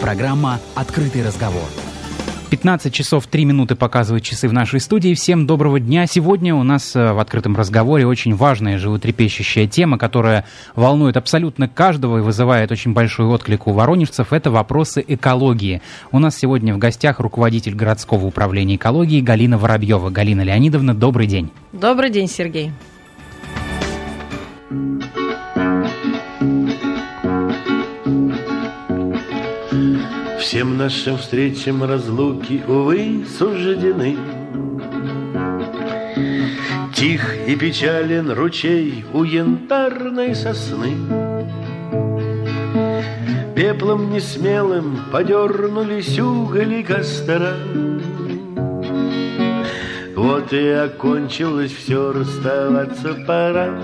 Программа «Открытый разговор». 15 часов 3 минуты показывают часы в нашей студии. Всем доброго дня. Сегодня у нас э, в открытом разговоре очень важная животрепещущая тема, которая волнует абсолютно каждого и вызывает очень большой отклик у воронежцев. Это вопросы экологии. У нас сегодня в гостях руководитель городского управления экологии Галина Воробьева. Галина Леонидовна, добрый день. Добрый день, Сергей. Всем нашим встречам разлуки, увы, суждены. Тих и печален ручей у янтарной сосны. Пеплом несмелым подернулись угли костра. Вот и окончилось все, расставаться пора.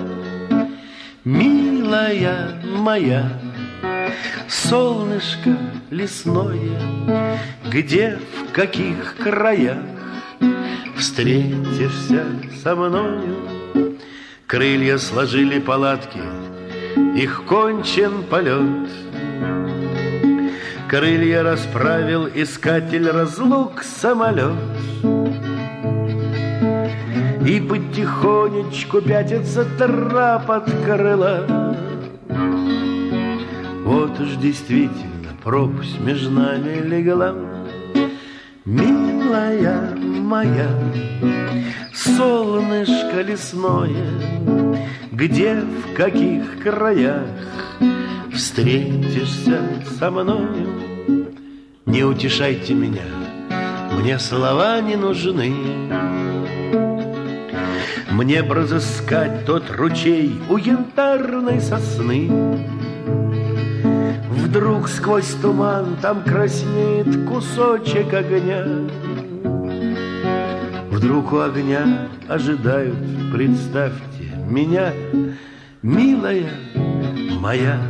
Милая моя, солнышко лесное, Где, в каких краях Встретишься со мною. Крылья сложили палатки, Их кончен полет. Крылья расправил искатель разлук самолет. И потихонечку пятится трап от крыла. Вот уж действительно пропасть между нами легла. Милая моя, солнышко лесное, Где, в каких краях Встретишься со мною? Не утешайте меня, мне слова не нужны. Мне б разыскать тот ручей у янтарной сосны, Вдруг сквозь туман там краснеет кусочек огня. Вдруг у огня ожидают, представьте, меня, милая моя,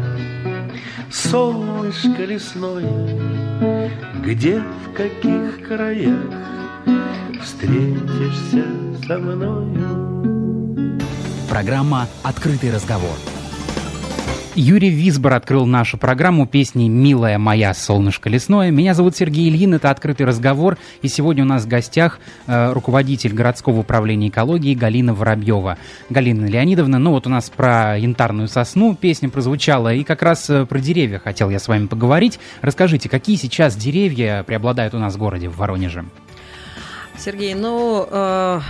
солнышко лесное, где, в каких краях встретишься со мною. Программа «Открытый разговор». Юрий Висбор открыл нашу программу песней «Милая моя, солнышко лесное». Меня зовут Сергей Ильин, это «Открытый разговор». И сегодня у нас в гостях э, руководитель городского управления экологии Галина Воробьева. Галина Леонидовна, ну вот у нас про янтарную сосну песня прозвучала, и как раз э, про деревья хотел я с вами поговорить. Расскажите, какие сейчас деревья преобладают у нас в городе, в Воронеже? Сергей, ну э,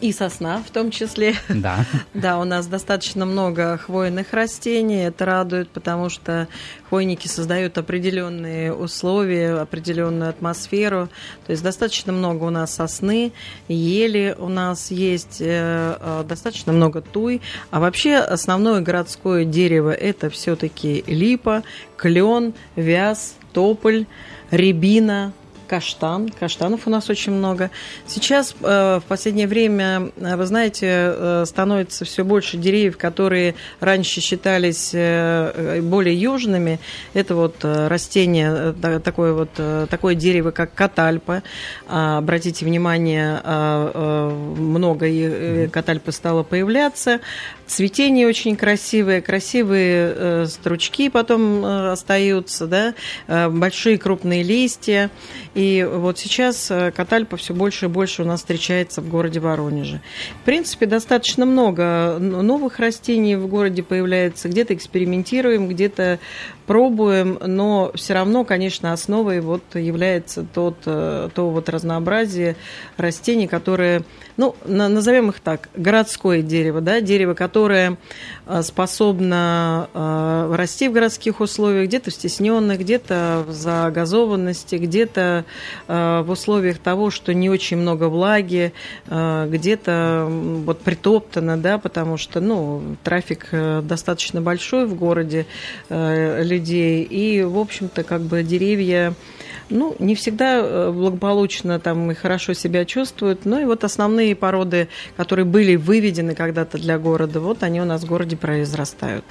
и сосна в том числе. Да. да, у нас достаточно много хвойных растений. Это радует, потому что хвойники создают определенные условия, определенную атмосферу. То есть достаточно много у нас сосны, ели у нас есть, э, э, достаточно много туй. А вообще основное городское дерево это все-таки липа, клен, вяз, тополь, рябина, каштан. Каштанов у нас очень много. Сейчас э, в последнее время, э, вы знаете, э, становится все больше деревьев, которые раньше считались более южными. Это вот растение, такое вот такое дерево, как катальпа. А, обратите внимание, много катальпы стало появляться. Цветение очень красивое, красивые стручки потом остаются, да, большие крупные листья. И вот сейчас э, катальпа все больше и больше у нас встречается в городе Воронеже. В принципе, достаточно много новых растений в городе появляется. Где-то экспериментируем, где-то пробуем, но все равно, конечно, основой вот является тот, э, то вот разнообразие растений, которые, ну, назовем их так, городское дерево, да, дерево, которое э, способно э, расти в городских условиях, где-то в стесненных, где-то в загазованности, где-то в условиях того, что не очень много влаги, где-то вот притоптано, да, потому что, ну, трафик достаточно большой в городе, люди людей. И, в общем-то, как бы деревья ну, не всегда э, благополучно там и хорошо себя чувствуют. Ну и вот основные породы, которые были выведены когда-то для города, вот они у нас в городе произрастают.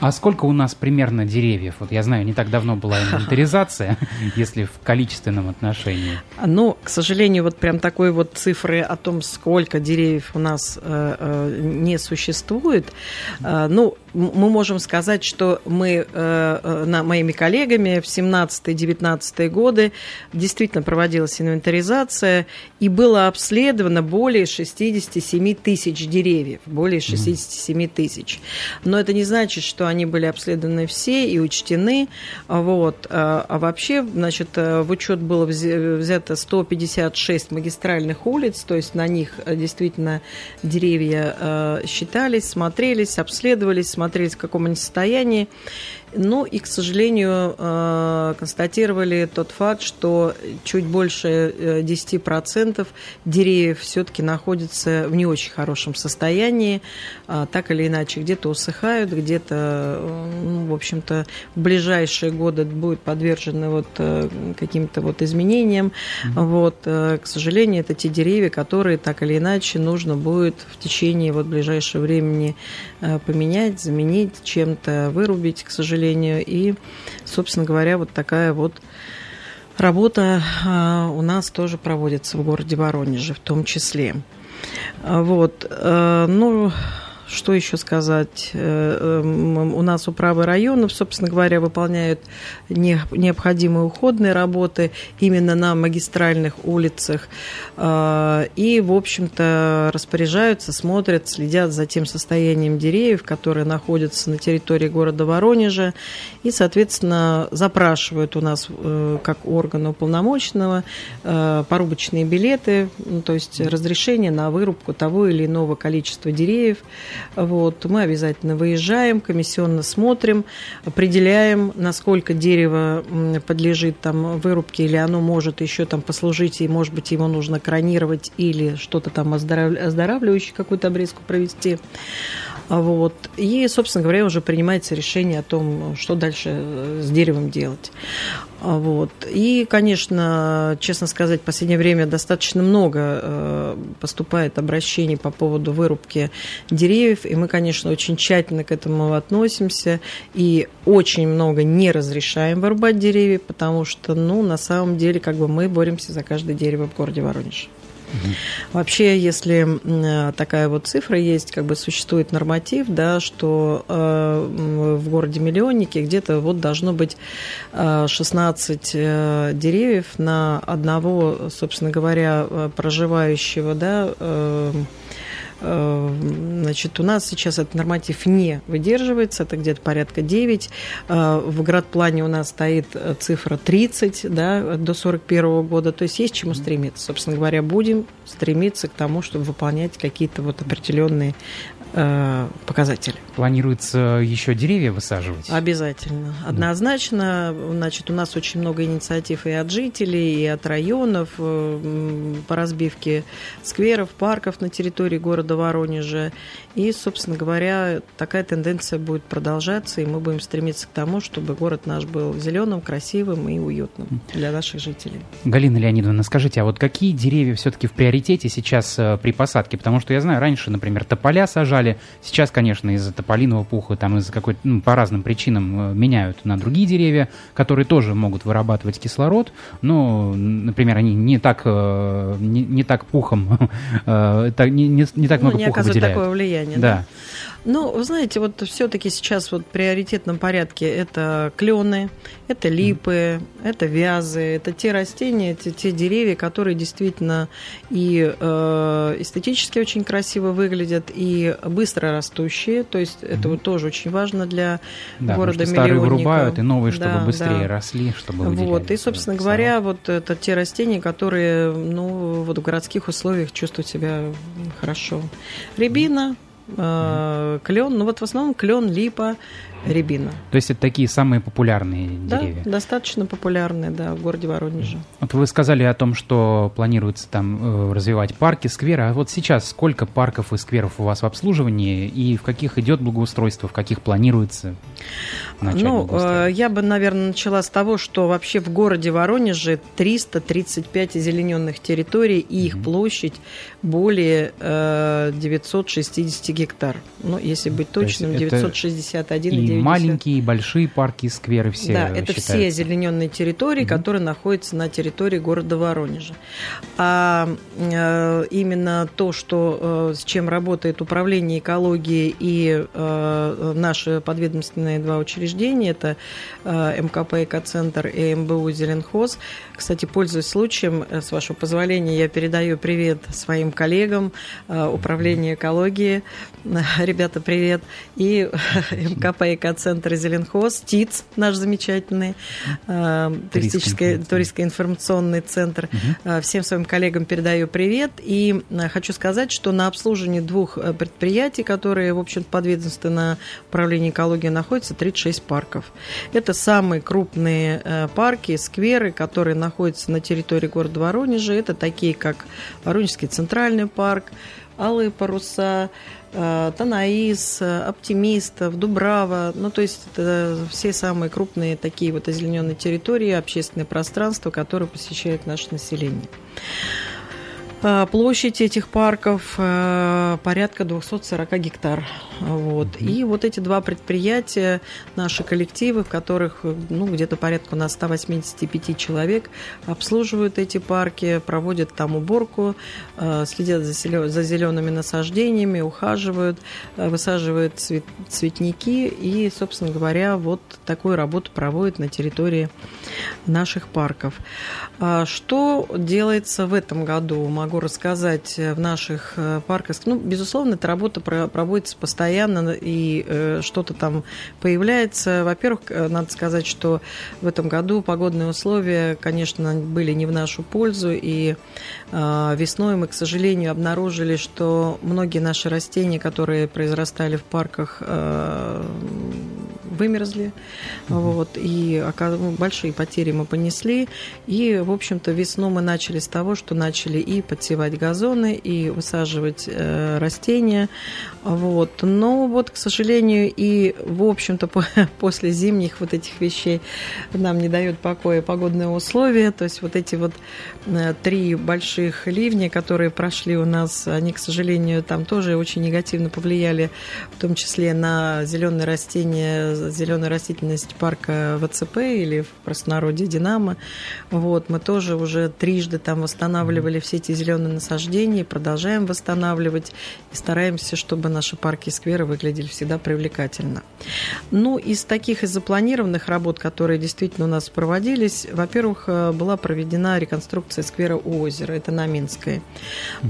А сколько у нас примерно деревьев? Вот я знаю, не так давно была инвентаризация, если в количественном отношении. Ну, к сожалению, вот прям такой вот цифры о том, сколько деревьев у нас э, э, не существует. Э, ну, мы можем сказать, что мы на, моими коллегами в 17-19 годы действительно проводилась инвентаризация и было обследовано более 67 тысяч деревьев, более 67 тысяч. Но это не значит, что они были обследованы все и учтены. Вот. А, а вообще, значит, э, в учет было взято 156 магистральных улиц, то есть на них э, действительно деревья считались, смотрелись, обследовались, смотрелись, в каком они состоянии. Ну и, к сожалению, э, констатировали тот факт, что чуть больше 10% э, деревьев все-таки находятся в не очень хорошем состоянии, а, так или иначе, где-то усыхают, где-то, э, ну, в общем-то, в ближайшие годы будут подвержены вот каким-то вот изменениям. Mm-hmm. Вот, к сожалению, это те деревья, которые так или иначе нужно будет в течение вот ближайшего времени поменять, заменить, чем-то вырубить, к сожалению. И, собственно говоря, вот такая вот работа а, у нас тоже проводится в городе Воронеже в том числе. А, вот. Ну, что еще сказать? Э, эм, у нас управы районов, собственно говоря, выполняют необходимые уходные работы именно на магистральных улицах. Э, и, в общем-то, распоряжаются, смотрят, следят за тем состоянием деревьев, которые находятся на территории города Воронежа. И, соответственно, запрашивают у нас, э, как органа уполномоченного, порубочные билеты, ну, то есть разрешение на вырубку того или иного количества деревьев вот, мы обязательно выезжаем, комиссионно смотрим, определяем, насколько дерево подлежит там вырубке, или оно может еще там послужить, и, может быть, его нужно кронировать или что-то там оздоравливающее, какую-то обрезку провести. Вот. И, собственно говоря, уже принимается решение о том, что дальше э, с деревом делать. Вот. И, конечно, честно сказать, в последнее время достаточно много э, поступает обращений по поводу вырубки деревьев, и мы, конечно, очень тщательно к этому относимся, и очень много не разрешаем вырубать деревья, потому что, ну, на самом деле, как бы мы боремся за каждое дерево в городе Воронеж. Вообще, если такая вот цифра есть, как бы существует норматив, да, что э, в городе миллионнике где-то вот должно быть 16 э, э, деревьев на одного, собственно говоря, э, проживающего, да, э, Э, значит, у нас сейчас этот норматив не выдерживается, это где-то порядка 9. Э, в градплане у нас стоит э, цифра 30 да, до 41 года, то есть есть чему стремиться. Собственно говоря, будем стремиться к тому, чтобы выполнять какие-то вот определенные Э, показатели. Планируется еще деревья высаживать? Обязательно. Однозначно. Значит, у нас очень много инициатив и от жителей, и от районов э, по разбивке скверов, парков на территории города Воронежа. И, собственно говоря, такая тенденция будет продолжаться, и мы будем стремиться к тому, чтобы город наш был зеленым, красивым и уютным для наших жителей. Галина Леонидовна, скажите, а вот какие деревья все-таки в приоритете сейчас э, при посадке? Потому что я знаю, раньше, например, тополя сажали, сажали. Сейчас, конечно, из-за тополиного пуха, там из-за какой-то, ну, по разным причинам э, меняют на другие деревья, которые тоже могут вырабатывать кислород, но, например, они не так, э, не, не так пухом, э, не, не, не так ну, много не пуха выделяют. такое влияние, да? да? Ну, вы знаете, вот все-таки сейчас вот в приоритетном порядке это клены, это липы, это вязы, это те растения, это те деревья, которые действительно и э, эстетически очень красиво выглядят, и быстро растущие. То есть это вот тоже очень важно для да, города старые вырубают, и новые, чтобы да, быстрее да. росли, чтобы. Вот, и, собственно говоря, вот это те растения, которые ну, вот в городских условиях чувствуют себя хорошо. Рябина, Э, клен, ну вот в основном клен, липа, рябина. То есть это такие самые популярные деревья? да, достаточно популярные, да, в городе Воронеже. Вот вы сказали о том, что планируется там э, развивать парки, скверы. А вот сейчас сколько парков и скверов у вас в обслуживании и в каких идет благоустройство, в каких планируется начать Ну, э, я бы, наверное, начала с того, что вообще в городе Воронеже 335 зелененных территорий и их mm-hmm. площадь более э, 960 гектар. Ну, если быть точным, 961,9. Маленькие и большие парки и скверы все Да, это считаются. все озелененные территории, угу. которые находятся на территории города Воронежа. А э, именно то, что, э, с чем работает управление экологии и э, наши подведомственные два учреждения, это МКП «Экоцентр» и МБУ «Зеленхоз», кстати, пользуясь случаем, э, с вашего позволения, я передаю привет своим коллегам э, управления экологии. Ребята, привет. И МКП «Экоцентр» «Зеленхоз», ТИЦ наш замечательный, э, туристический, туристско-информационный центр. Э, Всем своим коллегам передаю привет. И э, хочу сказать, что на обслуживании двух э, предприятий, которые, в общем подведомственно управлению экологии находятся, 36 парков. Это самые крупные э, парки, скверы, которые находятся на территории города Воронежа. Это такие, как Воронежский центральный парк, Алые паруса, э, Танаис, э, Оптимистов, Дубрава. Ну, то есть это все самые крупные такие вот озелененные территории, общественные пространства, которые посещает наше население. А, Площадь этих парков э, порядка 240 гектар. Вот. И вот эти два предприятия, наши коллективы, в которых ну, где-то порядка у нас 185 человек, обслуживают эти парки, проводят там уборку, э, следят за зелеными насаждениями, ухаживают, э, высаживают цвет- цветники и, собственно говоря, вот такую работу проводят на территории наших парков. А Что делается в этом году, могу рассказать э, в наших парках. Ну, безусловно, эта работа про- проводится постоянно, и э, что-то там появляется. Во-первых, э, надо сказать, что в этом году погодные условия, конечно, были не в нашу пользу, и весной мы, к сожалению, обнаружили, что многие наши растения, которые произрастали в парках, э, вымерзли, вот, и ну, большие потери мы понесли, и, в общем-то, весну мы начали с того, что начали и подсевать газоны, и высаживать э, растения, вот, но вот, к сожалению, и, в общем-то, по- после зимних вот этих вещей нам не дают покоя погодные условия, то есть вот эти вот э, три больших ливня, которые прошли у нас, они, к сожалению, там тоже очень негативно повлияли, в том числе на зеленые растения, зеленую растительность парка ВЦП или в простонародье Динамо. Вот, мы тоже уже трижды там восстанавливали все эти зеленые насаждения, продолжаем восстанавливать и стараемся, чтобы наши парки и скверы выглядели всегда привлекательно. Ну, из таких из запланированных работ, которые действительно у нас проводились, во-первых, э, была проведена реконструкция сквера у озера, это на Минской.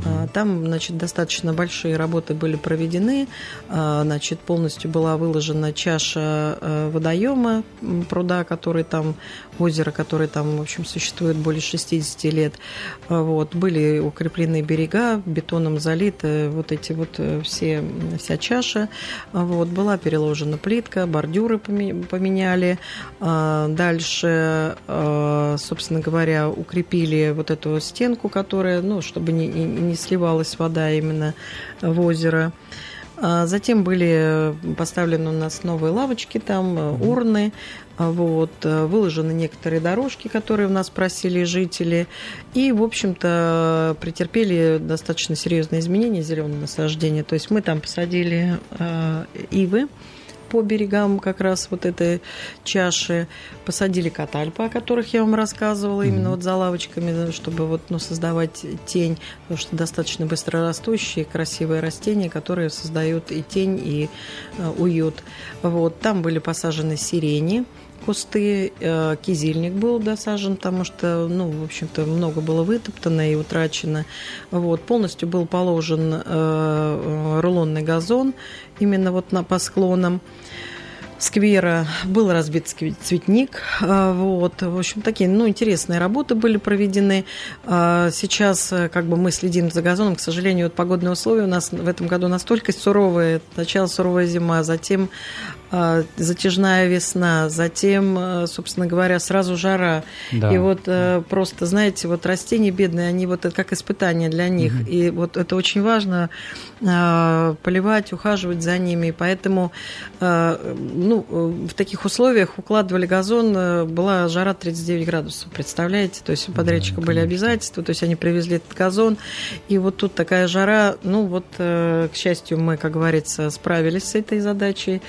А, Там, значит, достаточно большие работы были проведены, А, значит, полностью была выложена чаша э, водоема пруда, который там, озеро, которое там, в общем, существует более 60 лет. А, Вот, были укреплены берега, бетоном залиты вот эти вот э, все, вся чаша. Вот, была переложена плитка, бордюры поме- поменяли. Дальше, а, собственно говоря, укрепили вот эту стенку, которая, ну, чтобы не, не- не сливалась вода именно в озеро. А Затем были поставлены у нас новые лавочки там, э, урны. А Вот, э, выложены некоторые дорожки, которые у нас просили жители. И, в общем-то, претерпели достаточно серьезные изменения зеленые насаждения. То есть мы там посадили э, ивы по берегам как раз вот этой чаши. Посадили катальпы, о которых я вам рассказывала, именно вот за лавочками, чтобы вот, ну, создавать тень, потому что достаточно быстрорастущие, красивые растения, которые создают и тень, и э, уют. Вот, там были посажены сирени, кусты, э, кизильник был досажен, потому что, ну, в общем-то, много было вытоптано и утрачено. Вот, полностью был положен э, э, рулонный газон именно вот на, по склонам сквера был разбит цветник. Вот. В общем, такие ну, интересные работы были проведены. Сейчас как бы мы следим за газоном. К сожалению, вот погодные условия у нас в этом году настолько суровые. Сначала суровая зима, затем затяжная весна, затем, э, собственно говоря, сразу жара. Да. И вот э, просто, знаете, вот растения бедные, они вот это как испытание для них. Угу. И вот это очень важно а, поливать, ухаживать за ними. Поэтому а, ну, в таких условиях укладывали газон, была жара 39 градусов, представляете? То есть у подрядчика да, были обязательства, то есть они привезли этот газон. И вот тут такая жара, ну вот, к счастью, мы, как говорится, справились с этой задачей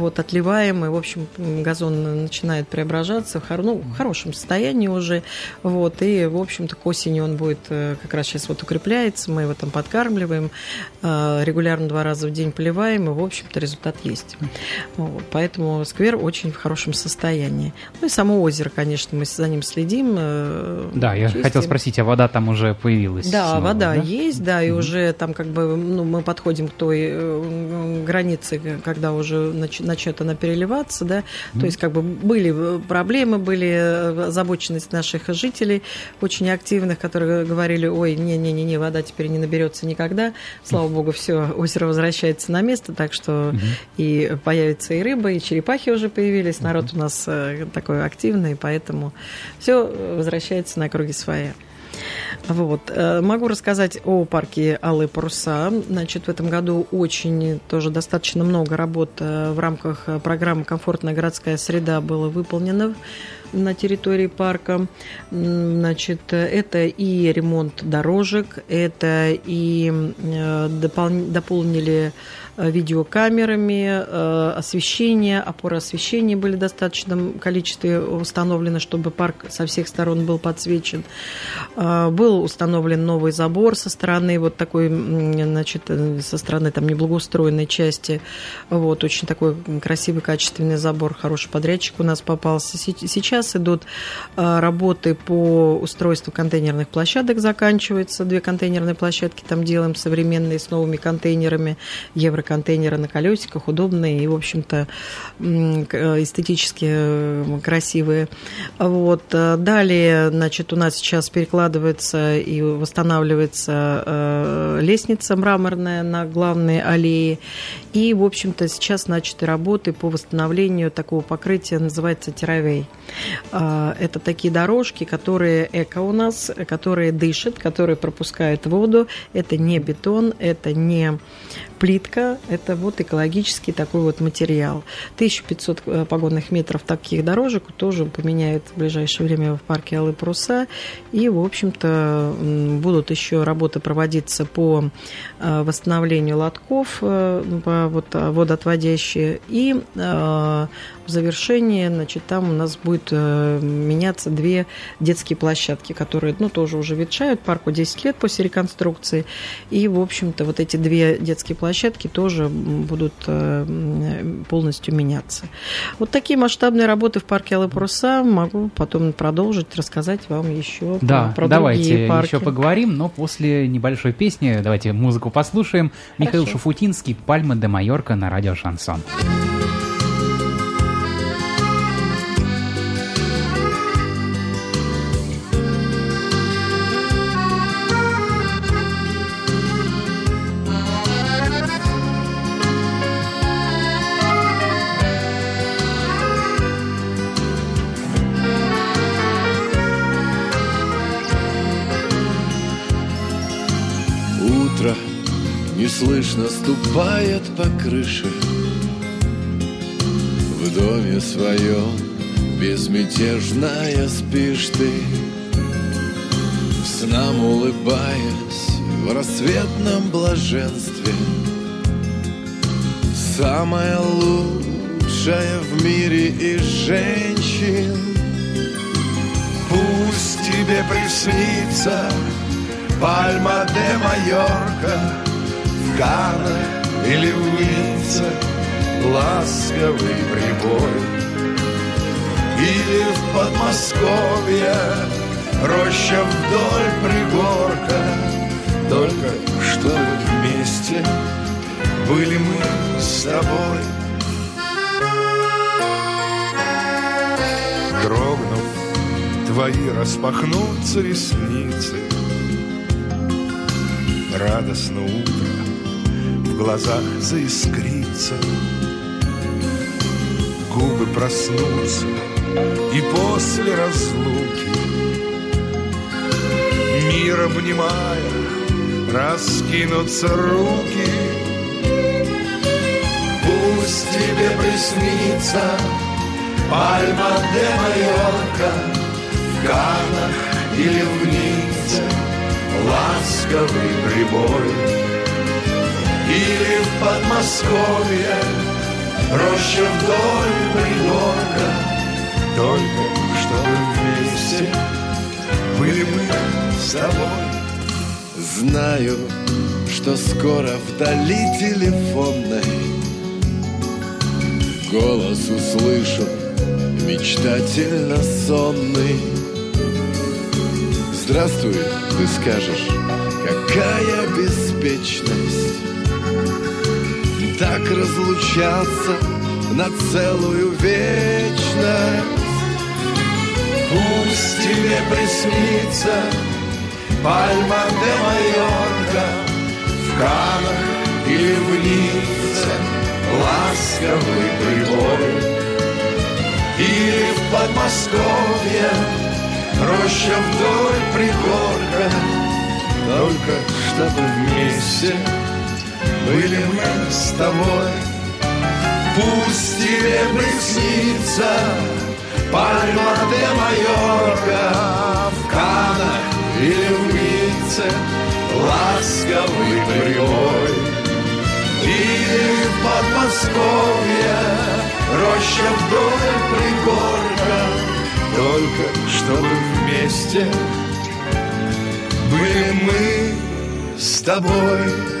вот, отливаем, и, в общем, газон начинает преображаться в, хор, ну, в хорошем состоянии уже, вот, и, в общем-то, к осени он будет э, как раз сейчас вот укрепляется, мы его там подкармливаем, э, регулярно два раза в день поливаем, и, в общем-то, результат есть. Вот, поэтому сквер очень в хорошем состоянии. Ну и само озеро, конечно, мы за ним следим. Э, да, я чистим. хотел спросить, а вода там уже появилась? Да, снова, вода да? есть, да, и mm уже там как бы, ну, мы подходим к той границе, когда уже начинается начнет она переливаться, да, mm то есть как бы были э, проблемы, были э, озабоченность наших жителей очень активных, которые говорили, ой, не-не-не, вода теперь не наберется никогда, слава богу, все, озеро возвращается на место, так что mm и появится и рыба, и черепахи уже появились, народ у нас э, такой активный, поэтому все возвращается на круги свои. Вот. Э, могу рассказать о парке Алые паруса. Значит, в этом году очень тоже достаточно много работ э, в рамках э, программы «Комфортная городская среда» было выполнено на территории парка. Значит, это и ремонт дорожек, это и допол... дополнили видеокамерами, э, освещение, опоры освещения были в достаточном количестве установлены, чтобы парк со всех сторон был подсвечен. Э, был установлен новый забор со стороны вот такой, значит, со стороны там неблагоустроенной части. Вот, очень такой красивый, качественный забор, хороший подрядчик у нас попался. Сейчас идут работы по устройству контейнерных площадок, заканчиваются. Две контейнерные площадки там делаем современные с новыми контейнерами евро контейнеры на колесиках, удобные и, в общем-то, эстетически э, красивые. Вот. Э, далее, значит, у нас сейчас перекладывается и восстанавливается э, лестница мраморная на главной аллее. И, в общем-то, сейчас начаты работы по восстановлению такого покрытия, называется теровей. Это такие дорожки, которые эко у нас, которые дышат, которые пропускают воду. Это не бетон, это не плитка – это вот экологический такой вот материал. 1500 э, погонных метров таких дорожек тоже поменяют в ближайшее время в парке Алые Паруса. И, в общем-то, будут еще работы проводиться по э, восстановлению лотков, э, вот, водоотводящие. И в завершении, значит, там у нас будет меняться две детские площадки, которые, ну, тоже уже ветшают, парку 10 лет после реконструкции, и, в общем-то, вот эти две детские площадки тоже будут э, полностью меняться. Вот такие масштабные работы в парке Алые Паруса могу потом продолжить, рассказать вам еще да, про давайте другие парки. еще поговорим, но после небольшой песни давайте музыку послушаем. Хорошо. Михаил Шафутинский «Пальма де Майорка» на радио «Шансон». Слышно ступает по крыше. В доме своем безмятежная спишь ты. Снам улыбаясь в рассветном блаженстве. Самая лучшая в мире из женщин. Пусть тебе приснится Пальма де Майорка Гана или в Ницце ласковый прибой. Или в Подмосковье роща вдоль пригорка. Только что вместе были мы с тобой Дрогнув, твои распахнутся ресницы. Радостно утро глазах заискрится. Губы проснутся И после разлуки. Мир обнимая Раскинутся руки. Пусть тебе приснится Пальма де Майорка В Канах или в Ницце Ласковый прибой Или в Подмосковье Роща вдоль пригорка. Только чтобы вместе Были мы с тобой. Знаю, что скоро вдали телефонной Голос услышу мечтательно сонный. Здравствуй, ты скажешь, какая беспечность Так разлучаться на целую вечность. Пусть тебе приснится Пальма де Майорка В Канах или в Ницце Ласковый прибой Или в Подмосковье Роща вдоль пригорка Только чтобы вместе Были мы с тобой. Пусть тебе приснится Пальма де Майорка В Канах или в Ницце Ласковый прибой. Или в Подмосковье Роща вдоль пригорка. Только чтобы вместе Были мы с тобой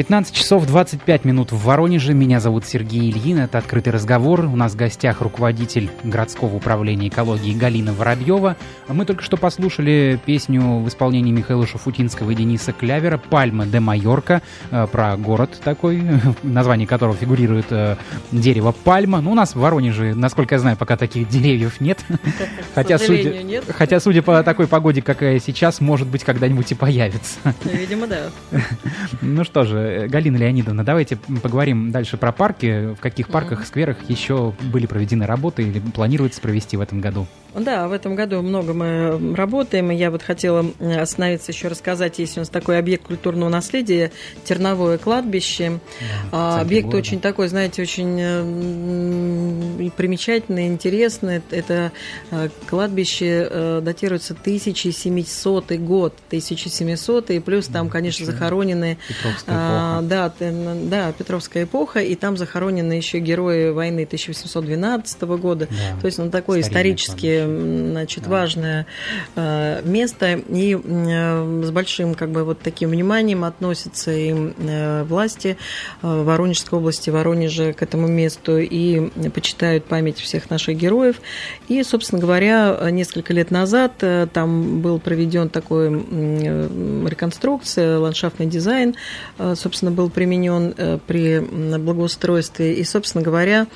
15 часов 25 минут в Воронеже. Меня зовут Сергей Ильин. Это «Открытый разговор». У нас в гостях руководитель городского управления экологии Галина Воробьева. Мы только что послушали песню в исполнении Михаила Шафутинского и Дениса Клявера «Пальма де Майорка» э, про город такой, название которого фигурирует э, дерево пальма. Ну, у нас в Воронеже, насколько я знаю, пока таких деревьев нет. Хотя, судя, нет. хотя, судя по такой погоде, какая сейчас, может быть, когда-нибудь и появится. Видимо, да. Ну что же, Галина Леонидовна, давайте поговорим дальше про парки. В каких парках, скверах еще были проведены работы или планируется провести в этом году? Да, в этом году много мы работаем, и я вот хотела остановиться еще рассказать, есть у нас такой объект культурного наследия, Терновое кладбище. Да, А, объект города. очень такой, знаете, очень э, примечательный, интересный. Это э, кладбище э, датируется 1700 год, 1700, и плюс там, конечно, захоронены Петровская а, эпоха. да, да, Петровская эпоха, и там захоронены еще герои войны 1812 года. Да, То есть, ну, такое старинное исторически, кладбище. м, значит, важное э, место, и э, с большим, как бы, вот таким вниманием относятся и э, власти Воронежской области, Воронежа к этому месту, и почитают память всех наших героев. И, собственно говоря, несколько лет назад там был проведен такой реконструкция, ландшафтный дизайн, собственно, был применен при благоустройстве. И, собственно говоря,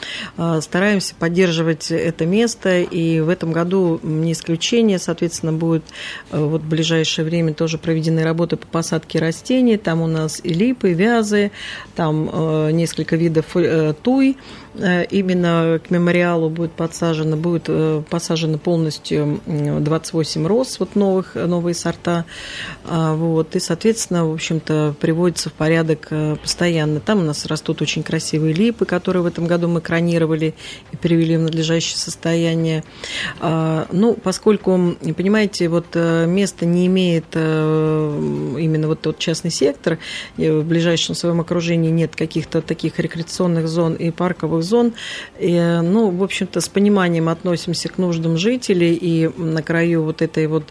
стараемся поддерживать это место. И в этом году не исключение, соответственно, будет э, вот в ближайшее время тоже проведены работы по посадке растений. Там у нас и липы, и вязы, там э, несколько видов э, туй. Э, Именно к мемориалу будет подсажено, будет э, посажено полностью м, 28 роз, вот новых, новые сорта. А, Вот, и, соответственно, в общем-то, приводится в порядок э, постоянно. Там у нас растут очень красивые липы, которые в этом году мы кронировали и привели в надлежащее состояние. А, ну, поскольку, понимаете, вот место не имеет именно вот тот частный сектор, в ближайшем своем окружении нет каких-то таких рекреационных зон и парковых зон, и, ну, в общем-то, с пониманием относимся к нуждам жителей, и на краю вот этой вот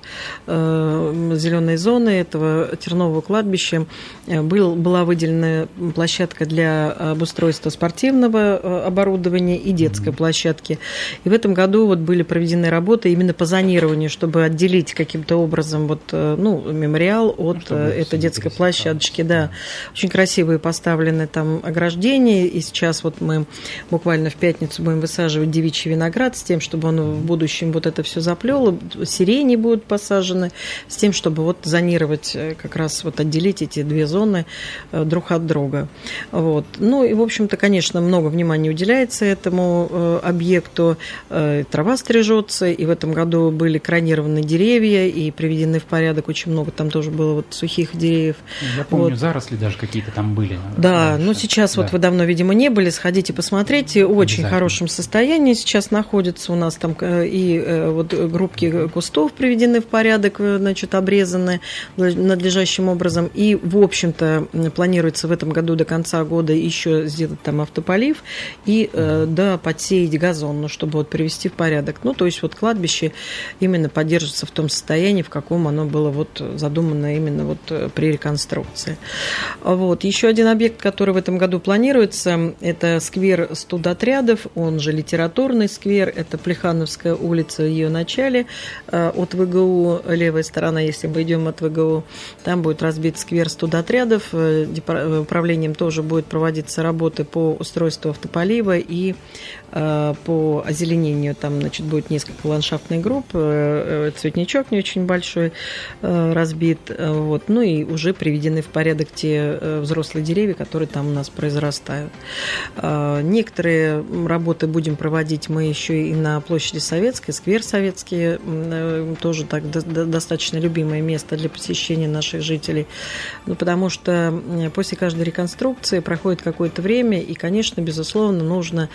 э, зеленой зоны, этого тернового кладбища, был, была выделена площадка для обустройства спортивного оборудования и детской mm-hmm. площадки. И в этом году вот были проведены работы именно по зонированию, чтобы отделить каким-то образом вот, э, ну, мемориал от ну, этой детской площадочки. Да. Очень красивые поставлены там ограждения, и сейчас вот мы буквально в пятницу будем высаживать девичий виноград с тем, чтобы он в будущем вот это все заплело, сирени будут посажены, с тем, чтобы вот зонировать, э, как раз вот отделить эти две зоны э, друг от друга. Вот. Ну и, в общем-то, конечно, много внимания уделяется этому объекту. Трава стрижется, и в этом году были кронированы деревья и приведены в порядок очень много, там тоже было вот сухих деревьев. Я помню, вот. заросли даже какие-то там были. Да, раньше. но сейчас да. вот вы давно, видимо, не были, сходите, посмотрите, в очень хорошем состоянии сейчас находится у нас там э, и э, вот группки кустов приведены в порядок, э, значит, обрезаны надлежащим образом, и, в общем-то, планируется в этом году до конца года еще сделать там автополив и, да, подсеять газон, ну, чтобы вот привести в порядок. Ну, то есть вот кладбище именно поддерживается в том состоянии, в каком оно было вот задумано именно вот при реконструкции. Вот. Еще один объект, который в этом году планируется, это сквер студотрядов, он же литературный сквер, это Плехановская улица в ее начале, э, от ВГУ, левая сторона, если мы идем от ВГУ, там будет разбит сквер студотрядов, э, управлением тоже будет проводиться работы по устройству автополива и по озеленению, там, значит, будет несколько ландшафтных групп, э, э, цветничок не очень большой э, разбит, вот, ну и уже приведены в порядок те взрослые деревья, которые там у нас произрастают. Некоторые работы будем проводить мы еще и на площади Советской, сквер Советский, тоже так достаточно любимое место для посещения наших жителей, ну, потому что после каждой реконструкции проходит какое-то время, и, конечно, безусловно, нужно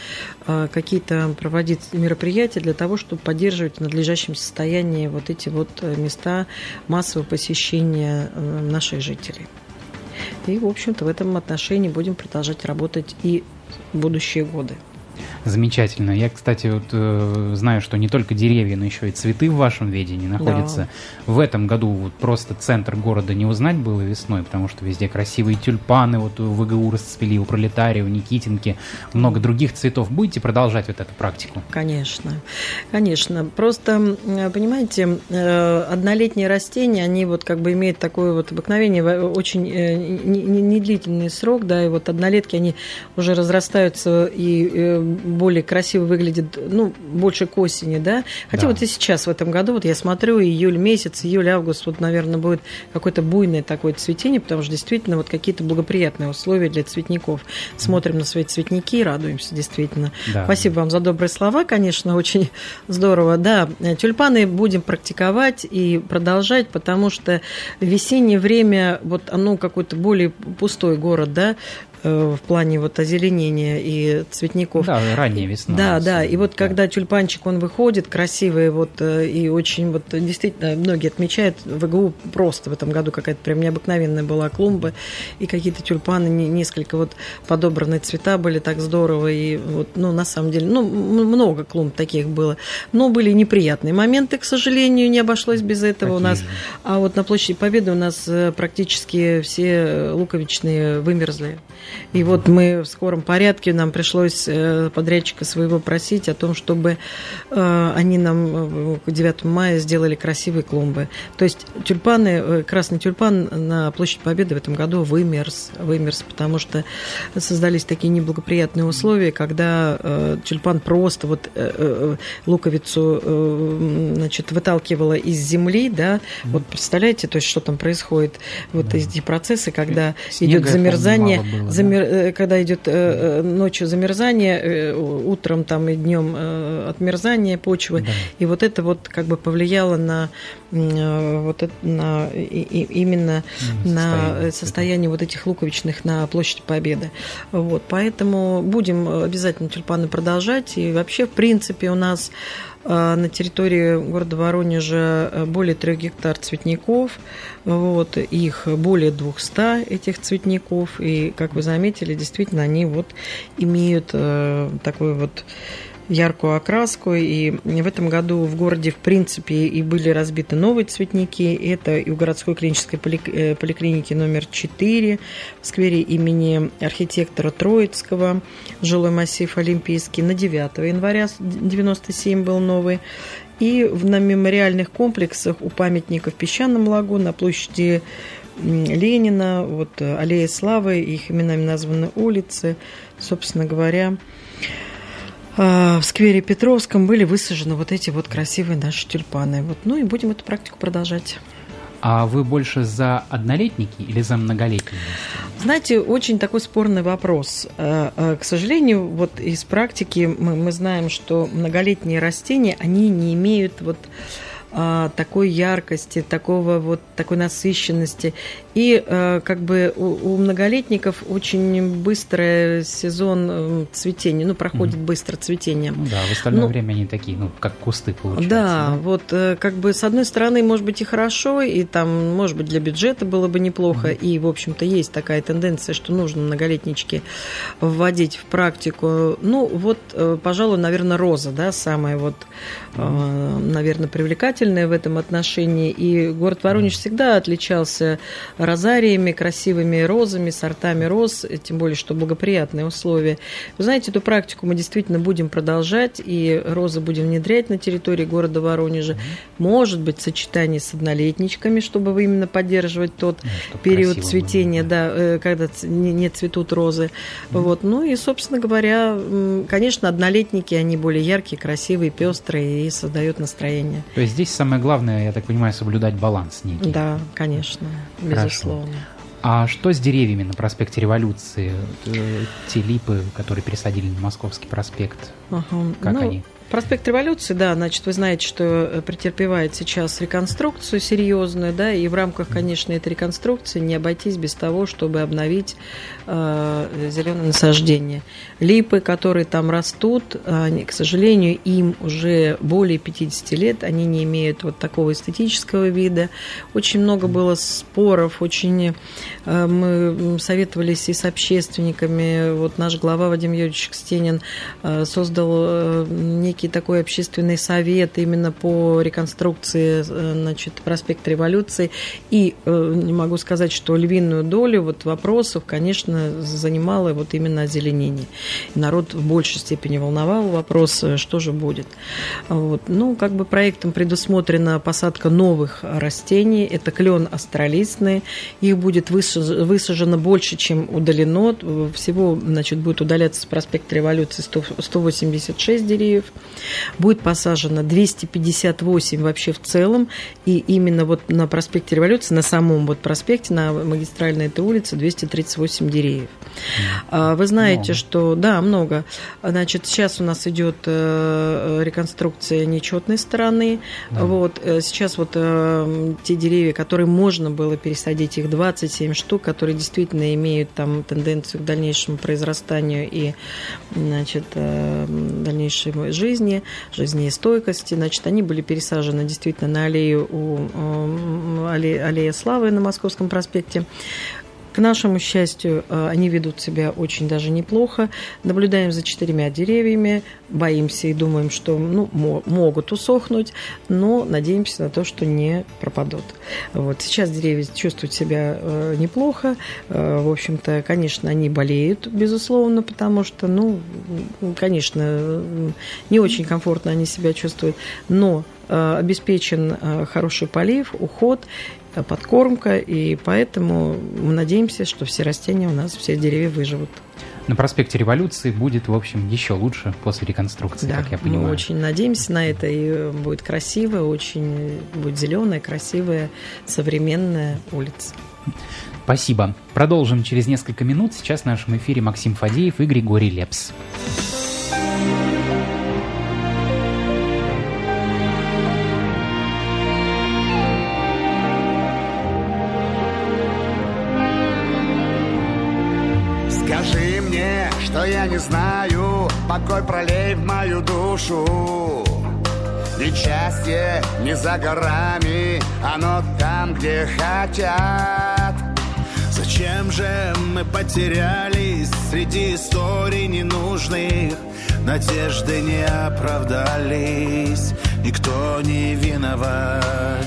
какие-то проводить мероприятия для того, чтобы поддерживать в надлежащем состоянии вот эти вот э, места массового посещения э, наших жителей. И, в общем-то, в этом отношении будем продолжать работать и в будущие годы. Замечательно. Я, кстати, вот э, знаю, что не только деревья, но еще и цветы в вашем ведении находятся. Да. В этом году вот просто центр города не узнать было весной, потому что везде красивые тюльпаны, вот у ВГУ расцвели, у Пролетария, у Никитинки, много других цветов. Будете продолжать вот эту практику? Конечно, конечно. Просто, понимаете, э, однолетние растения, они вот как бы имеют такое вот обыкновение, очень э, недлительный срок, да, и вот однолетки, они уже разрастаются и э, более красиво выглядит, ну, больше к осени, да. Хотя да. вот и сейчас, в этом году, вот я смотрю, июль месяц, июль, август, вот, наверное, будет какое-то буйное такое цветение, потому что действительно вот какие-то благоприятные условия для цветников. Смотрим на свои цветники и радуемся, действительно. Да. Спасибо вам за добрые слова, конечно, очень здорово. Да, тюльпаны будем практиковать и продолжать, потому что весеннее время, вот оно какой-то более пустой город, да, в плане вот озеленения и цветников. Да, ранняя весна. Да, да. И вот да. когда тюльпанчик, он выходит красивый, вот э, и очень вот действительно многие отмечают, в ВГУ просто в этом году какая-то прям необыкновенная была клумба, и какие-то тюльпаны, несколько вот подобранные цвета были так здорово, и вот, ну, на самом деле, ну, много клумб таких было. Но были неприятные моменты, к сожалению, не обошлось без этого Какие у нас. Же? А вот на площади Победы у нас э, практически все луковичные вымерзли. И вот мы в скором порядке, нам пришлось э, подрядчика своего просить о том, чтобы э, они нам к 9 мая сделали красивые клумбы. То есть тюльпаны, э, красный тюльпан на площади Победы в этом году вымерз, вымерз, потому что создались такие неблагоприятные условия, когда тюльпан просто вот луковицу значит, выталкивала из земли, да, вот представляете, то есть что там происходит, вот эти процессы, когда Снега идет замерзание, замер... Э, когда идет э, э, ночью замерзание, утром там и днем отмерзание почвы, да. и вот это вот как бы повлияло на вот это, на и, именно mm, на состояние. вот этих луковичных на площади Победы. Вот, поэтому будем обязательно тюльпаны продолжать. И вообще в принципе у нас на территории города Воронежа э, более трех гектар цветников. Вот, их более 200 этих цветников. И, как вы заметили, действительно, они вот имеют э, такой вот яркую окраску. И в этом году в городе, в принципе, и были разбиты новые цветники. Это и у городской клинической э, поликлиники номер 4 в сквере имени архитектора Троицкого, жилой массив Олимпийский. На 9 января 97 был новый. И на мемориальных комплексах у памятников в Песчаном лагу, на площади Ленина, вот Аллея Славы, их именами названы улицы, собственно говоря, в сквере Петровском были высажены вот эти вот красивые наши тюльпаны. Вот, ну и будем эту практику продолжать. А вы больше за однолетники или за многолетние? Знаете, очень такой спорный вопрос. А, а, к сожалению, вот из практики мы, мы знаем, что многолетние растения, они не имеют вот а, такой яркости, такого вот такой насыщенности. И а, как бы у, у многолетников очень быстрый сезон цветения, ну, проходит быстро цветение. Ну да, в остальное ну, время они такие, ну, как кусты получаются. Да, да, вот э, как бы с одной стороны, может быть, и хорошо, и там, может быть, для бюджета было бы неплохо, mm. и, в общем-то, есть такая тенденция, что нужно многолетнички вводить в практику. Ну, вот, э, пожалуй, наверное, роза, да, самая вот, mm. наверное, привлекательная привлекательная в этом отношении. И город Воронеж всегда отличался розариями, красивыми розами, сортами роз, тем более, что благоприятные условия. Вы знаете, эту практику мы действительно будем продолжать, и розы будем внедрять на территории города Воронежа. Может быть, сочетание с однолетничками, чтобы именно поддерживать тот ну, период цветения, да, э, когда не цветут розы. Mm-hmm. Вот. Ну и, собственно говоря, конечно, однолетники, они более яркие, красивые, пестрые и создают настроение. То есть здесь здесь самое главное, я так понимаю, соблюдать баланс некий. Да, конечно, безусловно. Хорошо. А что с деревьями на проспекте Революции? Э, те липы, которые пересадили на Московский проспект, ага. как ну, они? Проспект Революции, да, значит, вы знаете, что э, претерпевает сейчас реконструкцию серьезную, да, и в рамках, конечно, этой реконструкции не обойтись без того, чтобы обновить э, зеленые насаждения. Липы, которые там растут, они, к сожалению, им уже более 50 лет, они не имеют вот такого эстетического вида. Очень много было споров, очень э, мы советовались и с общественниками. Вот наш глава Вадим Юрьевич Кстенин э, создал э, некий некий такой общественный совет именно по реконструкции э, значит, проспекта Революции. И э, не могу сказать, что львиную долю вот вопросов, конечно, занимало вот именно озеленение. Народ в большей степени волновал вопрос, э, что же будет. Вот. Ну, как бы проектом предусмотрена посадка новых растений. Это клен астролистный. Их будет высажено больше, чем удалено. Всего значит, будет удаляться с проспекта Революции 100, 186 деревьев. Будет посажено 258 вообще в целом, и именно вот на проспекте Революции, на самом вот проспекте, на магистральной этой улице 238 деревьев. Mm. Вы знаете, много. что... Да, много. Значит, сейчас у нас идет э, реконструкция нечетной стороны. Да. Вот, э, сейчас вот э, те деревья, которые можно было пересадить, их 27 штук, которые действительно имеют там тенденцию к дальнейшему произрастанию и значит, дальнейшей жизни, жизни, жизнестойкости. Значит, они были пересажены действительно на аллею у аллея, Славы на Московском проспекте. К нашему счастью, э, они ведут себя очень даже неплохо. Наблюдаем за четырьмя деревьями, боимся и думаем, что ну, могут усохнуть, но надеемся на то, что не пропадут. Вот. Сейчас деревья чувствуют себя э, неплохо. Э, в общем-то, конечно, они болеют, безусловно, потому что, ну, конечно, не очень комфортно они себя чувствуют, но обеспечен хороший полив, уход, подкормка, и поэтому мы надеемся, что все растения у нас, все деревья выживут. На проспекте Революции будет, в общем, еще лучше после реконструкции, да, как я понимаю. Мы очень надеемся на это, и будет красиво, очень будет зеленая, красивая, современная улица. Спасибо. Продолжим через несколько минут. Сейчас в нашем эфире Максим Фадеев и Григорий Лепс. Покой пролей в мою душу Ведь счастье не за горами, оно там, где хотят. Зачем же мы потерялись среди историй ненужных? Надежды не оправдались, никто не виноват.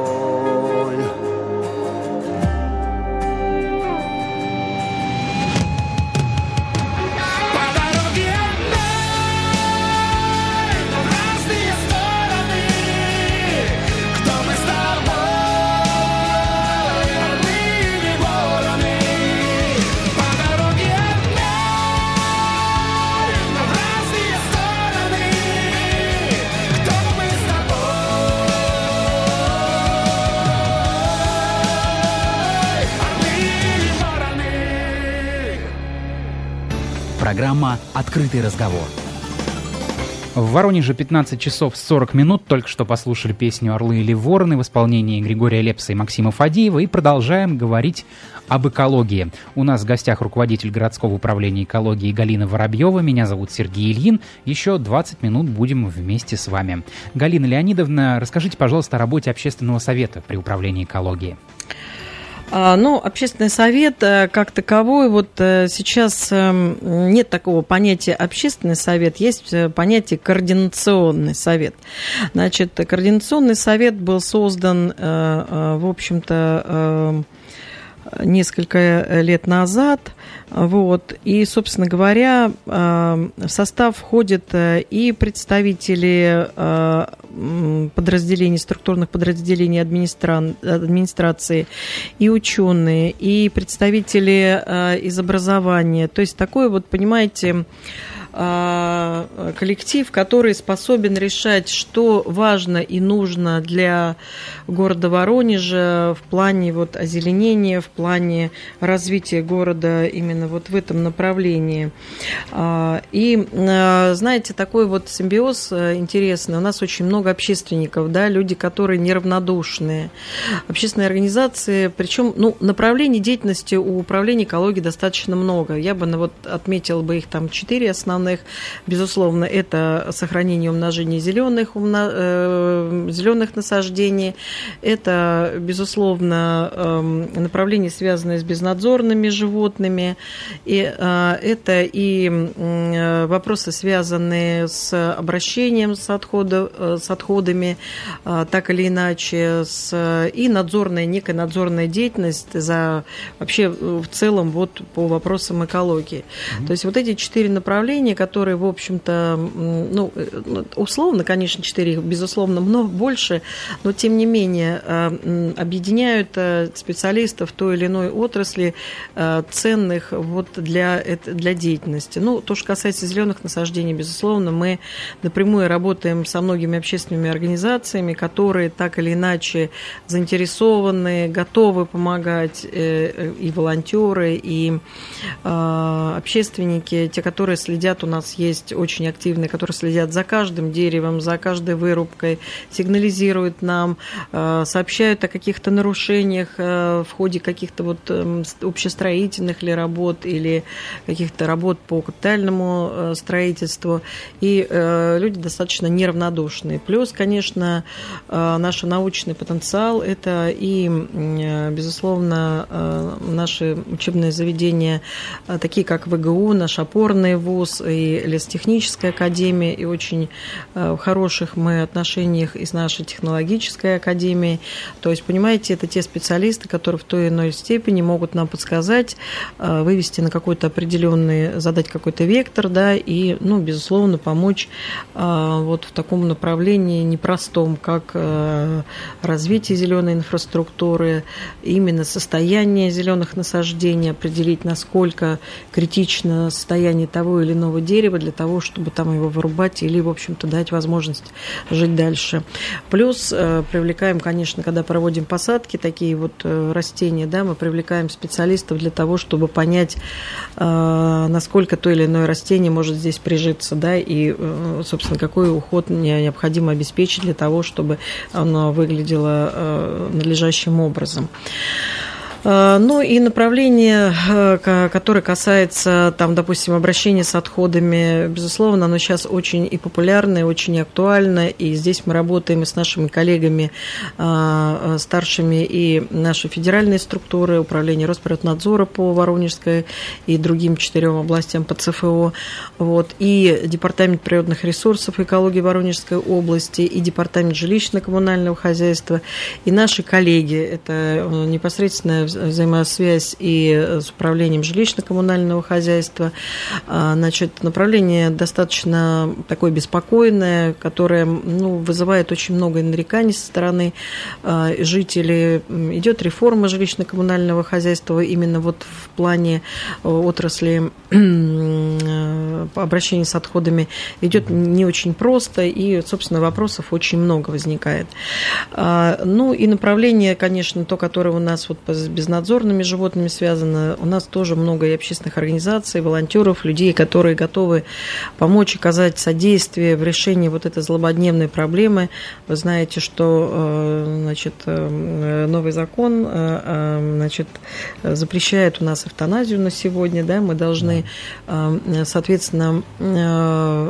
Программа «Открытый разговор». В Воронеже 15 часов 40 минут. Только что послушали песню «Орлы или вороны» в исполнении Григория Лепса и Максима Фадеева. И продолжаем говорить об экологии. У нас в гостях руководитель городского управления экологии Галина Воробьева. Меня зовут Сергей Ильин. Еще 20 минут будем вместе с вами. Галина Леонидовна, расскажите, пожалуйста, о работе общественного совета при управлении экологией. А, ну, общественный совет э, как таковой, вот э, сейчас эм, нет такого понятия общественный совет, есть э, понятие координационный совет. Значит, координационный совет был создан, в общем-то, эм, несколько лет назад. Вот. И, собственно говоря, э, в состав входят э, и представители э, подразделений, структурных подразделений администра... администрации, и ученые, и представители из образования. То есть такое вот, понимаете, коллектив, который способен решать, что важно и нужно для города Воронежа в плане вот озеленения, в плане развития города именно вот в этом направлении. А, и, а, знаете, такой вот симбиоз э, интересный. У нас очень много общественников, да, люди, которые неравнодушные. Общественные организации, причем, ну, направлений деятельности у управления экологии достаточно много. Я бы ну, вот отметила бы их там четыре основные основных. Безусловно, это сохранение и умножение зеленых, умно, э, зеленых насаждений. Это, безусловно, э, направление, связанное с безнадзорными животными. И э, это и э, вопросы, связанные с обращением с, отхода, э, с отходами, э, так или иначе, с, и надзорная, некая надзорная деятельность за вообще в целом вот по вопросам экологии. Mm-hmm. То есть вот эти четыре направления, которые, в общем-то, ну, условно, конечно, четыре, безусловно, много больше, но тем не менее объединяют специалистов той или иной отрасли ценных вот для, для деятельности. Ну, то, что касается зеленых насаждений, безусловно, мы напрямую работаем со многими общественными организациями, которые так или иначе заинтересованы, готовы помогать, э, э, и волонтеры, и а, общественники, те, которые следят, у нас есть очень активные, которые следят за каждым деревом, за каждой вырубкой, сигнализируют нам, а, сообщают о каких-то нарушениях в ходе каких-то вот эм, общестроительных ли работ или каких-то работ по капитальному э, строительству. И э, люди достаточно неравнодушные. Плюс, конечно, э, наш научный потенциал – это и, безусловно, наши учебные заведения, такие как ВГУ, наш опорный вуз и лесотехническая академия, и очень в хороших мы отношениях и с нашей технологической академией. То есть, понимаете, это те специалисты, которые в той или иной степени могут нам подсказать, вывести на какой-то определенный, задать какой-то вектор, да, и, ну, безусловно, помочь а, вот в таком направлении непростом, как развитие зеленой инфраструктуры, именно состояние зеленых насаждений, определить, насколько критично состояние того или иного дерева для того, чтобы там его вырубать или, в общем-то, дать возможность жить дальше. Плюс э, привлекаем, конечно, когда проводим посадки, такие вот э, растения, да, мы привлекаем специалистов для того, чтобы понять, э, насколько то или иное растение может здесь прижиться, да, и, собственно, какой уход необходимо обеспечить для того, чтобы оно выглядело э, надлежащим образом. Э, ну и направление, э, которое касается, там, допустим, обращения с отходами, безусловно, оно сейчас очень и популярное, очень актуально, и здесь мы работаем и с нашими коллегами э, старшими и наши федеральные структуры, управление Росприроднадзора по Воронежской и другим четырем областям по ЦФО, вот, и Департамент природных ресурсов и экологии Воронежской области, и Департамент жилищно-коммунального хозяйства, и наши коллеги, это непосредственно взаимосвязь и с управлением жилищно-коммунального хозяйства. А, значит, направление достаточно такое беспокойное, которое ну, вызывает очень много нареканий со стороны а, жителей. Идет реформа жилищно-коммунального хозяйства именно вот в плане э, отрасли э, обращения с отходами. Идет не очень просто, и, собственно, вопросов очень много возникает. А, ну и направление, конечно, то, которое у нас вот безнадзорными животными связано. У нас тоже много и общественных организаций, волонтеров, людей, которые готовы помочь, оказать содействие в решении вот этой злободневной проблемы. Вы знаете, что э, значит, э, новый закон э, значит, запрещает у нас эвтаназию на сегодня. Да? Мы должны, соответственно,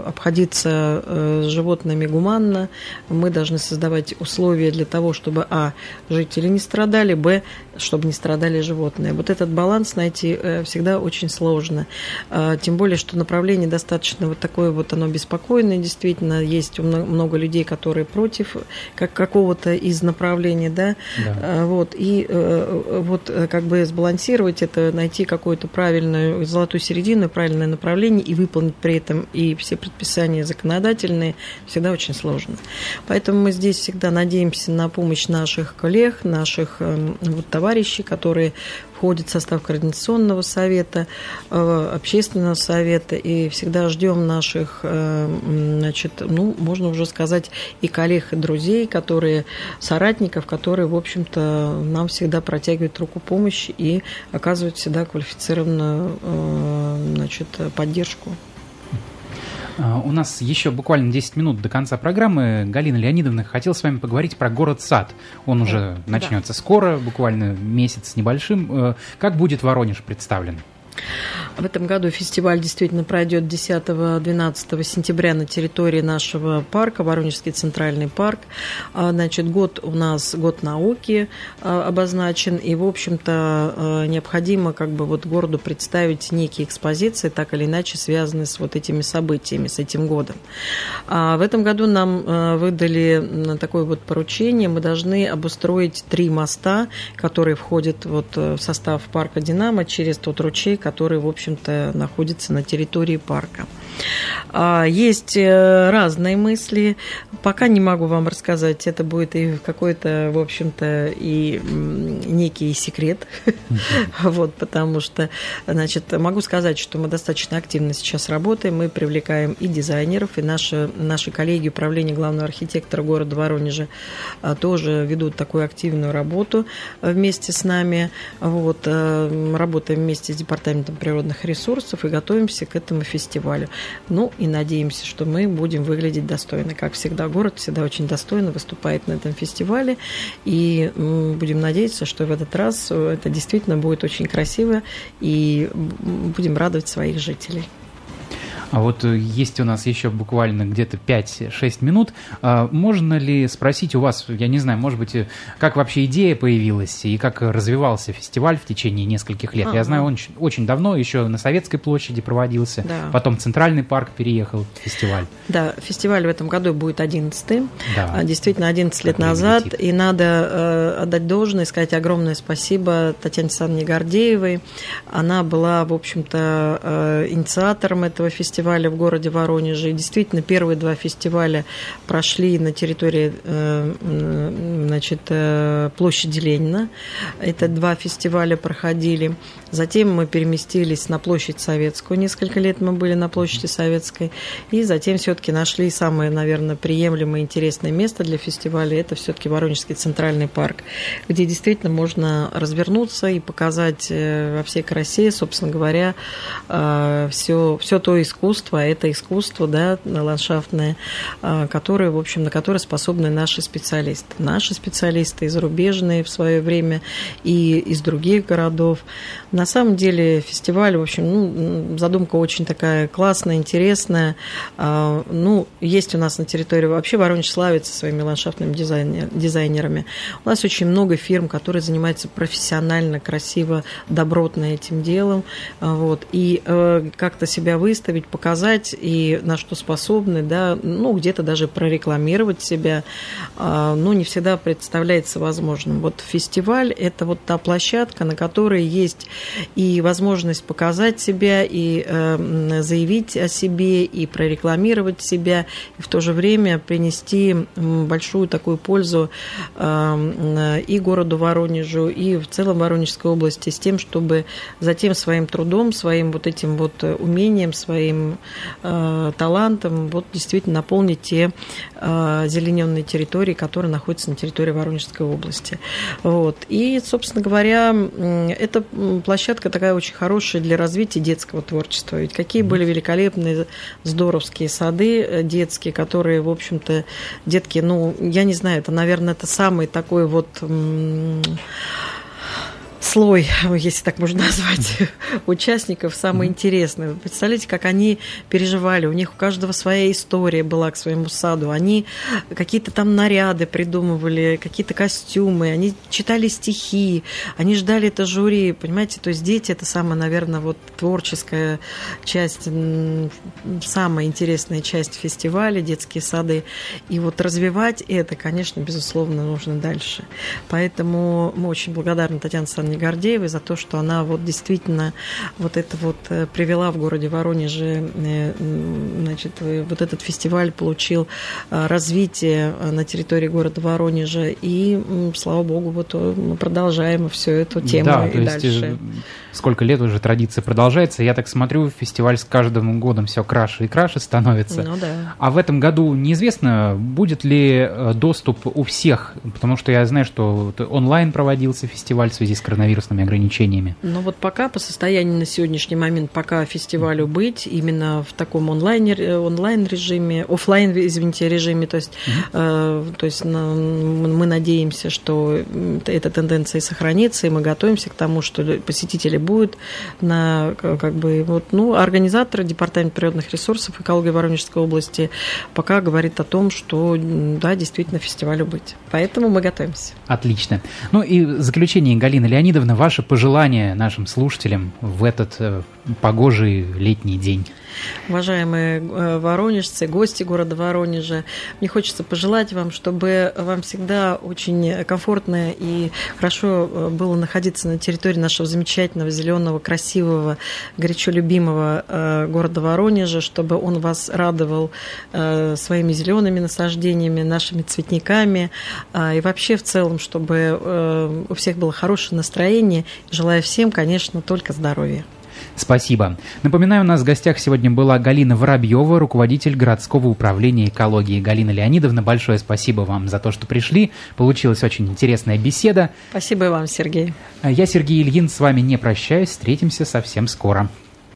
обходиться с животными гуманно. Мы должны создавать условия для того, чтобы, а, жители не страдали, б, чтобы не страдали животные. Вот этот баланс найти э, всегда очень сложно. А, тем более, что направление достаточно вот такое вот, оно беспокойное, действительно. Есть много людей, которые против как какого-то из направлений, да. да. А, вот. И э, вот э, как бы сбалансировать это, найти какую-то правильную золотую середину, правильное направление и выполнить при этом и все предписания законодательные всегда очень сложно. Поэтому мы здесь всегда надеемся на помощь наших коллег, наших эм, вот, товарищей, которые входят в состав Координационного совета, э, общественного совета, и всегда ждем наших, э, значит, ну, можно уже сказать, и коллег, и друзей, которые, соратников, которые, в общем-то, нам всегда протягивают руку помощи и оказывают всегда квалифицированную, э, значит, поддержку. А, у нас еще буквально 10 минут до конца программы. Галина Леонидовна хотел с вами поговорить про город-сад. Он уже да. начнется скоро, буквально месяц с небольшим. Э, как будет Воронеж представлен? В этом году фестиваль действительно пройдет 10-12 сентября на территории нашего парка, Воронежский центральный парк. А, значит, год у нас год науки а, обозначен, и, в общем-то, а, необходимо как бы вот городу представить некие экспозиции, так или иначе связанные с вот этими событиями, с этим годом. В этом году нам выдали такое вот поручение, мы должны обустроить три моста, которые входят вот в состав парка «Динамо» через тот ручей, который, в общем общем-то, находится на территории парка. А, есть э, разные мысли. Пока не могу вам рассказать. Это будет и какой-то, в общем-то, и некий секрет. Вот, потому что, значит, могу сказать, что мы достаточно активно сейчас работаем. Мы привлекаем и дизайнеров, и наши, наши коллеги управления главного архитектора города Воронежа а, тоже ведут такую активную работу вместе с нами. Вот, э, работаем вместе с Департаментом природных ресурсов и готовимся к этому фестивалю. Ну и надеемся, что мы будем выглядеть достойно. Как всегда, город всегда очень достойно выступает на этом фестивале. И будем надеяться, что в этот раз это действительно будет очень красиво и будем радовать своих жителей. А вот э, есть у нас еще буквально где-то 5-6 минут. А можно ли спросить у вас, я не знаю, может быть, э, как вообще идея появилась и как развивался фестиваль в течение нескольких лет? А-а-а. Я знаю, он очень давно еще на Советской площади проводился, да. потом Центральный парк переехал фестиваль. Да, фестиваль в этом году будет 11-м. Да. А, действительно, 11 лет назад. Летит. И надо э, отдать должное, сказать огромное спасибо Татьяне Александровне Гордеевой. Она была, в общем-то, э, инициатором этого фестиваля фестиваля в городе Воронеже. И действительно, первые два фестиваля прошли на территории э, значит, э, площади Ленина. Это два фестиваля проходили. Затем мы переместились на площадь Советскую. Несколько лет мы были на площади Советской. И затем все-таки нашли самое, наверное, приемлемое интересное место для фестиваля. Это все-таки Воронежский центральный парк, где действительно можно развернуться и показать э, во всей красе, собственно говоря, все, все то искусство, искусство, а это искусство да, ландшафтное, а, которое, в общем, на которое способны наши специалисты. Наши специалисты и зарубежные в свое время, и из других городов. На самом деле фестиваль, в общем, ну, задумка очень такая классная, интересная. А, ну, есть у нас на территории, вообще Воронеж славится своими ландшафтными дизайнер, дизайнерами. У нас очень много фирм, которые занимаются профессионально, красиво, добротно этим делом. Вот, и э, как-то себя выставить, показать и на что способны, да, ну, где-то даже прорекламировать себя, а, ну, не всегда представляется возможным. Вот фестиваль – это вот та площадка, на которой есть и возможность показать себя, и э, заявить о себе, и прорекламировать себя, и в то же время принести большую такую пользу э, и городу Воронежу, и в целом Воронежской области с тем, чтобы затем своим трудом, своим вот этим вот умением, своим э, талантом вот действительно наполнить те э, зелененные территории, которые находятся на территории Воронежской области. Вот. И, собственно говоря, эта площадка такая очень хорошая для развития детского творчества. Ведь какие были великолепные, здоровские сады э, детские, которые, в общем-то, детки, ну, я не знаю, это, наверное, это самый такой вот слой, если так можно назвать, участников самый интересный. Вы представляете, как они переживали. У них у каждого своя история была к своему саду. Они какие-то там наряды придумывали, какие-то костюмы. Они читали стихи. Они ждали это жюри. Понимаете, то есть дети это самая, наверное, вот творческая часть, самая интересная часть фестиваля, детские сады. И вот развивать это, конечно, безусловно, нужно дальше. Поэтому мы очень благодарны Татьяне Александровне Анне Гордеевой за то, что она вот действительно вот это вот э, привела в городе Воронеже, э, значит, э, вот этот фестиваль получил развитие на территории города Воронежа, и, слава богу, вот мы продолжаем всю эту тему да, и дальше. Есть, сколько лет уже традиция продолжается. Я так смотрю, фестиваль с каждым годом все краше и краше становится. Ну да. А в этом году неизвестно, будет ли доступ у всех, потому что я знаю, что онлайн проводился фестиваль в связи с коронавирусом коронавирусными ограничениями? Ну вот пока по состоянию на сегодняшний момент, пока фестивалю быть именно в таком онлайн, онлайн режиме, офлайн, извините, режиме, то есть, mm э, то есть на, мы надеемся, что эта тенденция сохранится, и мы готовимся к тому, что посетители будут на как бы вот, ну, организаторы Департамент природных ресурсов экологии Воронежской области пока говорит о том, что да, действительно фестивалю быть. Поэтому мы готовимся. Отлично. Ну и в заключение, Галина Леонидовна, ваши пожелания нашим слушателям в этот э, погожий летний день. Уважаемые э, воронежцы, гости города Воронежа, мне хочется пожелать вам, чтобы вам всегда очень комфортно и хорошо э, было находиться на территории нашего замечательного, зеленого, красивого, горячо любимого э, города Воронежа, чтобы он вас радовал своими зелеными насаждениями, нашими цветниками и вообще в целом, чтобы у всех было хорошее настроение. Желаю всем, конечно, только здоровья. Спасибо. Напоминаю, у нас в гостях сегодня была Галина Воробьева, руководитель городского управления экологии. Галина Леонидовна, большое спасибо вам за то, что пришли. Получилась очень интересная беседа. Спасибо вам, Сергей. Я Сергей Ильин, с вами не прощаюсь. Встретимся совсем скоро.